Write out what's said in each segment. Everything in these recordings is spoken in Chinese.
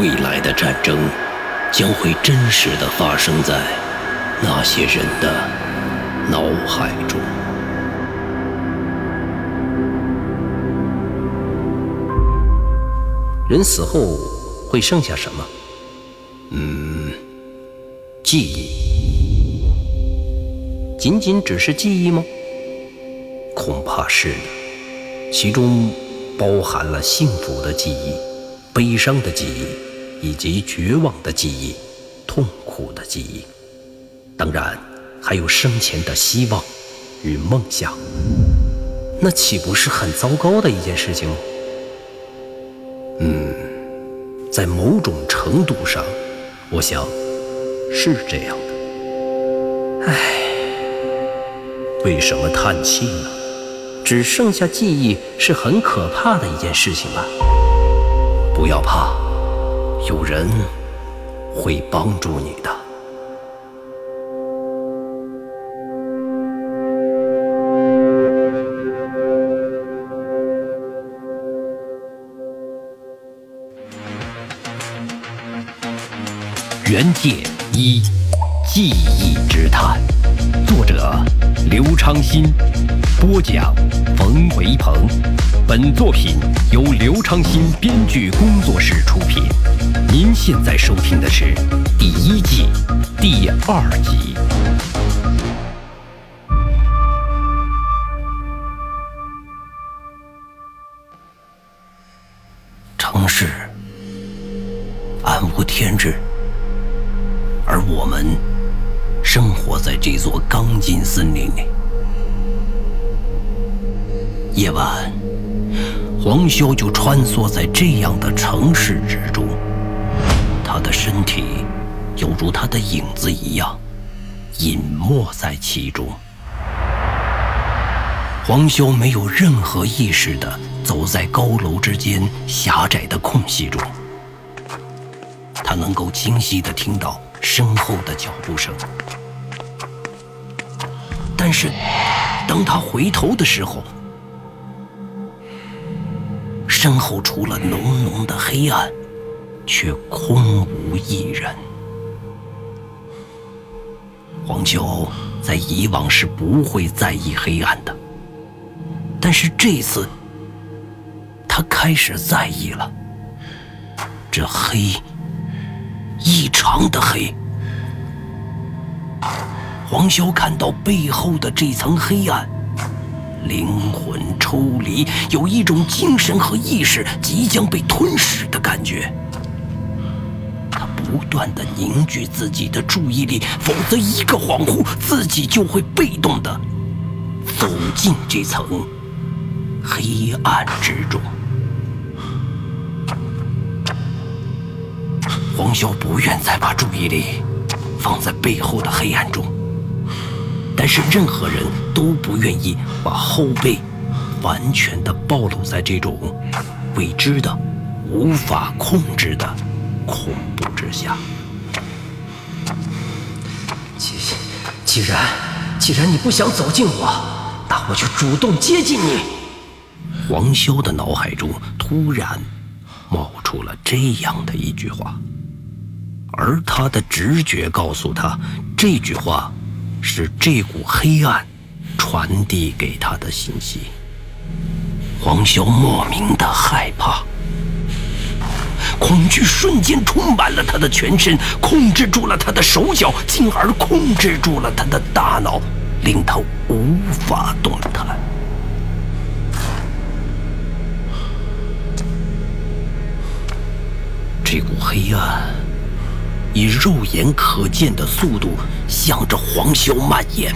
未来的战争将会真实的发生在那些人的脑海中。人死后会剩下什么？嗯，记忆。仅仅只是记忆吗？恐怕是的，其中包含了幸福的记忆、悲伤的记忆，以及绝望的记忆、痛苦的记忆。当然，还有生前的希望与梦想。那岂不是很糟糕的一件事情？嗯，在某种程度上，我想是这样的。唉，为什么叹气呢？只剩下记忆是很可怕的一件事情吧。不要怕，有人会帮助你的。《原界一记忆之谈》，作者刘昌新，播讲冯维鹏。本作品由刘昌新编剧工作室出品。您现在收听的是第一季第二集。城市暗无天日。而我们生活在这座钢筋森林里。夜晚，黄修就穿梭在这样的城市之中，他的身体犹如他的影子一样，隐没在其中。黄修没有任何意识地走在高楼之间狭窄的空隙中，他能够清晰地听到。身后的脚步声，但是当他回头的时候，身后除了浓浓的黑暗，却空无一人。黄秋在以往是不会在意黑暗的，但是这次他开始在意了。这黑。异常的黑，黄潇看到背后的这层黑暗，灵魂抽离，有一种精神和意识即将被吞噬的感觉。他不断的凝聚自己的注意力，否则一个恍惚，自己就会被动的走进这层黑暗之中。黄潇不愿再把注意力放在背后的黑暗中，但是任何人都不愿意把后背完全的暴露在这种未知的、无法控制的恐怖之下。既既然既然你不想走近我，那我就主动接近你。黄潇的脑海中突然冒出了这样的一句话。而他的直觉告诉他，这句话是这股黑暗传递给他的信息。黄潇莫名的害怕，恐惧瞬间充满了他的全身，控制住了他的手脚，进而控制住了他的大脑，令他无法动弹。这股黑暗。以肉眼可见的速度向着黄潇蔓延，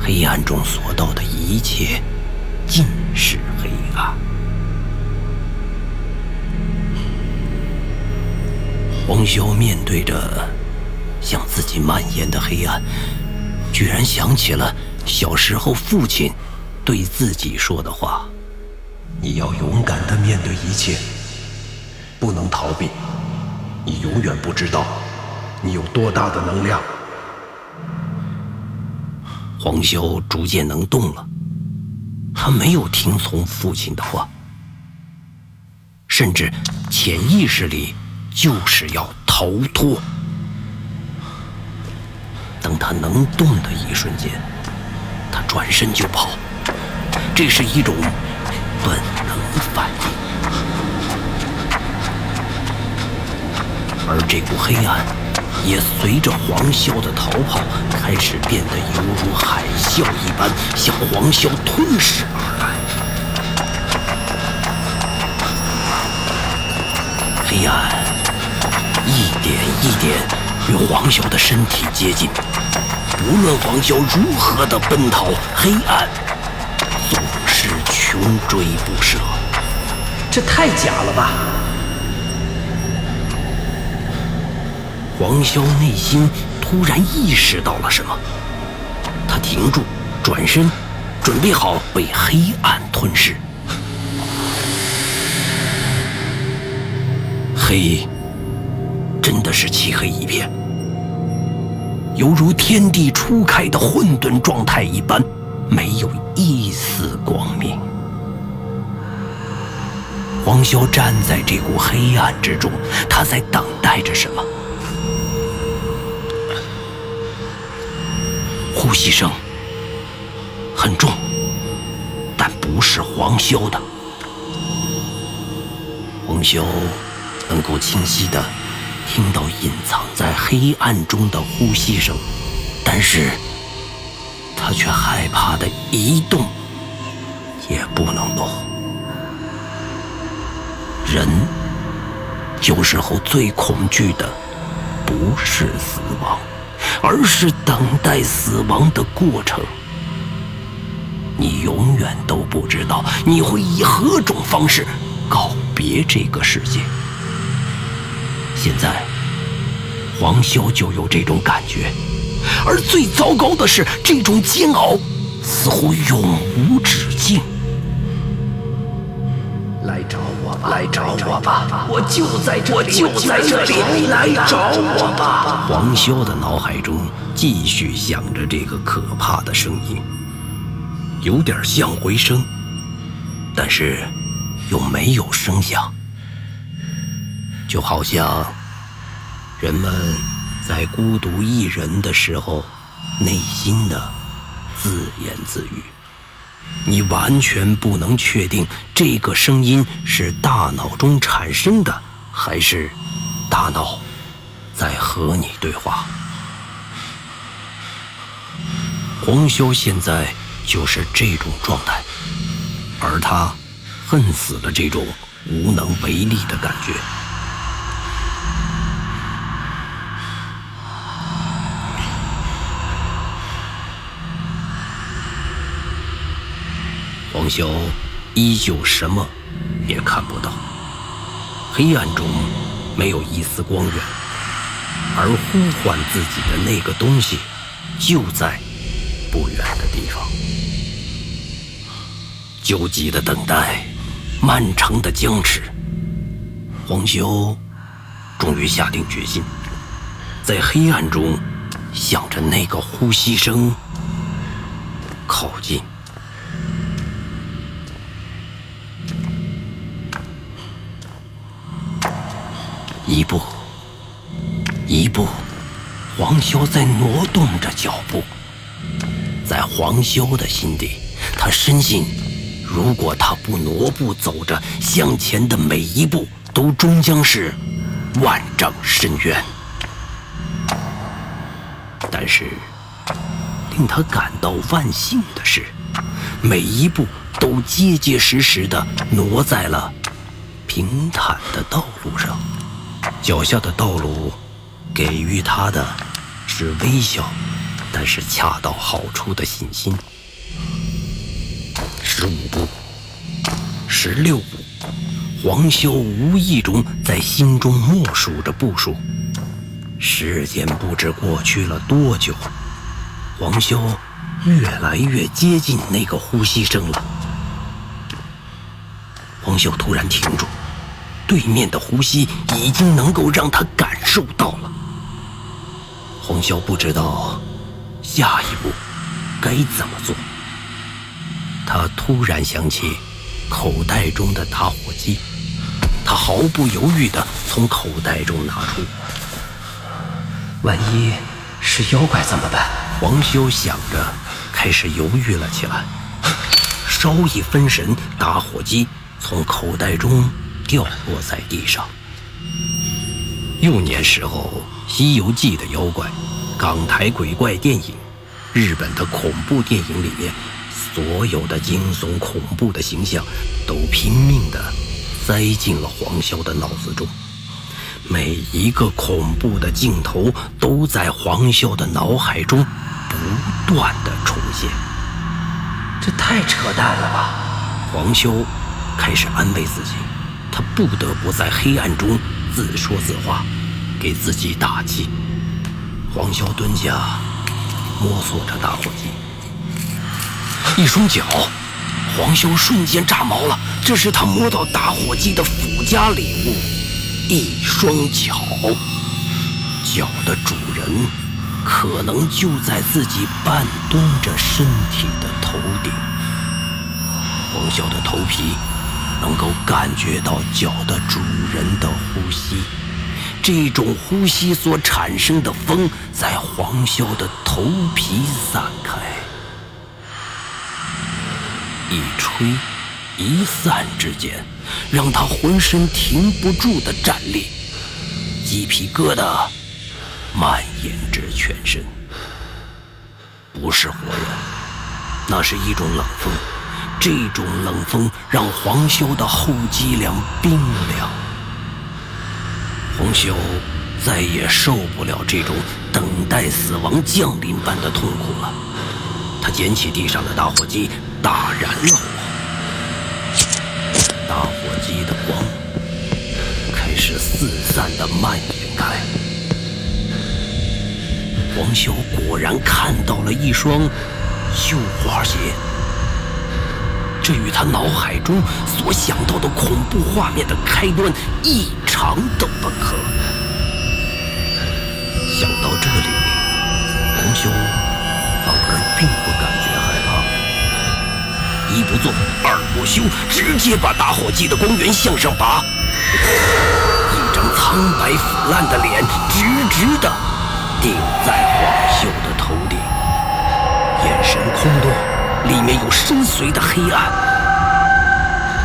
黑暗中所到的一切尽是黑暗。黄潇面对着向自己蔓延的黑暗，居然想起了小时候父亲对自己说的话：“你要勇敢的面对一切，不能逃避。”你永远不知道，你有多大的能量。黄修逐渐能动了，他没有听从父亲的话。甚至潜意识里就是要逃脱。等他能动的一瞬间，他转身就跑，这是一种本能反应。而这股黑暗也随着黄潇的逃跑，开始变得犹如海啸一般向黄潇吞噬而来。黑暗一点一点与黄潇的身体接近，无论黄潇如何的奔逃，黑暗总是穷追不舍。这太假了吧！黄潇内心突然意识到了什么，他停住，转身，准备好被黑暗吞噬。黑，真的是漆黑一片，犹如天地初开的混沌状态一般，没有一丝光明。黄潇站在这股黑暗之中，他在等待着什么？呼吸声很重，但不是黄潇的。黄潇能够清晰的听到隐藏在黑暗中的呼吸声，但是他却害怕的一动也不能动。人有时候最恐惧的不是死亡。而是等待死亡的过程。你永远都不知道你会以何种方式告别这个世界。现在，黄潇就有这种感觉，而最糟糕的是，这种煎熬似乎永无止境。来找，来找我吧，我就在这里，我就在这里，来找我吧。黄潇的脑海中继续响着这个可怕的声音，有点像回声，但是又没有声响，就好像人们在孤独一人的时候，内心的自言自语。你完全不能确定这个声音是大脑中产生的，还是大脑在和你对话。黄潇现在就是这种状态，而他恨死了这种无能为力的感觉。黄潇依旧什么也看不到，黑暗中没有一丝光源，而呼唤自己的那个东西就在不远的地方。焦急的等待，漫长的僵持，黄潇终于下定决心，在黑暗中向着那个呼吸声靠近。一步，一步，黄潇在挪动着脚步。在黄潇的心底，他深信，如果他不挪步走着，向前的每一步都终将是万丈深渊。但是，令他感到万幸的是，每一步都结结实实的挪在了平坦的道路上。脚下的道路给予他的是微笑，但是恰到好处的信心。十五步，十六步，黄潇无意中在心中默数着步数。时间不知过去了多久，黄潇越来越接近那个呼吸声了。黄潇突然停住。对面的呼吸已经能够让他感受到了。黄潇不知道下一步该怎么做。他突然想起口袋中的打火机，他毫不犹豫地从口袋中拿出。万一是妖怪怎么办？黄潇想着，开始犹豫了起来。稍一分神，打火机从口袋中掉落在地上。幼年时候，《西游记》的妖怪，港台鬼怪电影，日本的恐怖电影里面，所有的惊悚恐怖的形象，都拼命的塞进了黄潇的脑子中。每一个恐怖的镜头都在黄潇的脑海中不断的重现。这太扯淡了吧！黄潇开始安慰自己，他不得不在黑暗中自说自话，给自己打气。黄潇蹲下，摸索着打火机，一双脚，黄潇瞬间炸毛了。这是他摸到打火机的附加礼物，一双脚，脚的主人可能就在自己半蹲着身体的。头顶，黄潇的头皮能够感觉到脚的主人的呼吸，这种呼吸所产生的风在黄潇的头皮散开，一吹一散之间，让他浑身停不住的站立，鸡皮疙瘩蔓延至全身，不是活人。那是一种冷风，这种冷风让黄修的后脊梁冰凉。黄修再也受不了这种等待死亡降临般的痛苦了。他捡起地上的打火机，打燃了火。打火机的光开始四散的蔓延开。黄修果然看到了一双。绣花鞋，这与他脑海中所想到的恐怖画面的开端异常的吻合。想到这里，黄修反而并不感觉害怕，一不做二不休，直接把打火机的光源向上拔，一张苍白腐烂的脸直直的顶在黄秀的头顶。眼神空洞，里面有深邃的黑暗，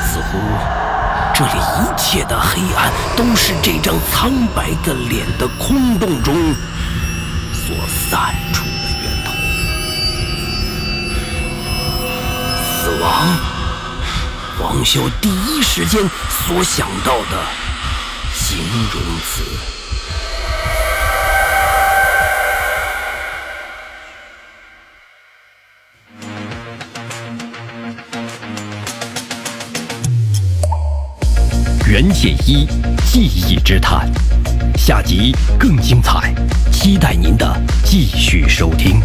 似乎这里一切的黑暗都是这张苍白的脸的空洞中所散出的源头。死亡，王修第一时间所想到的形容词。剑一记忆之谈，下集更精彩，期待您的继续收听。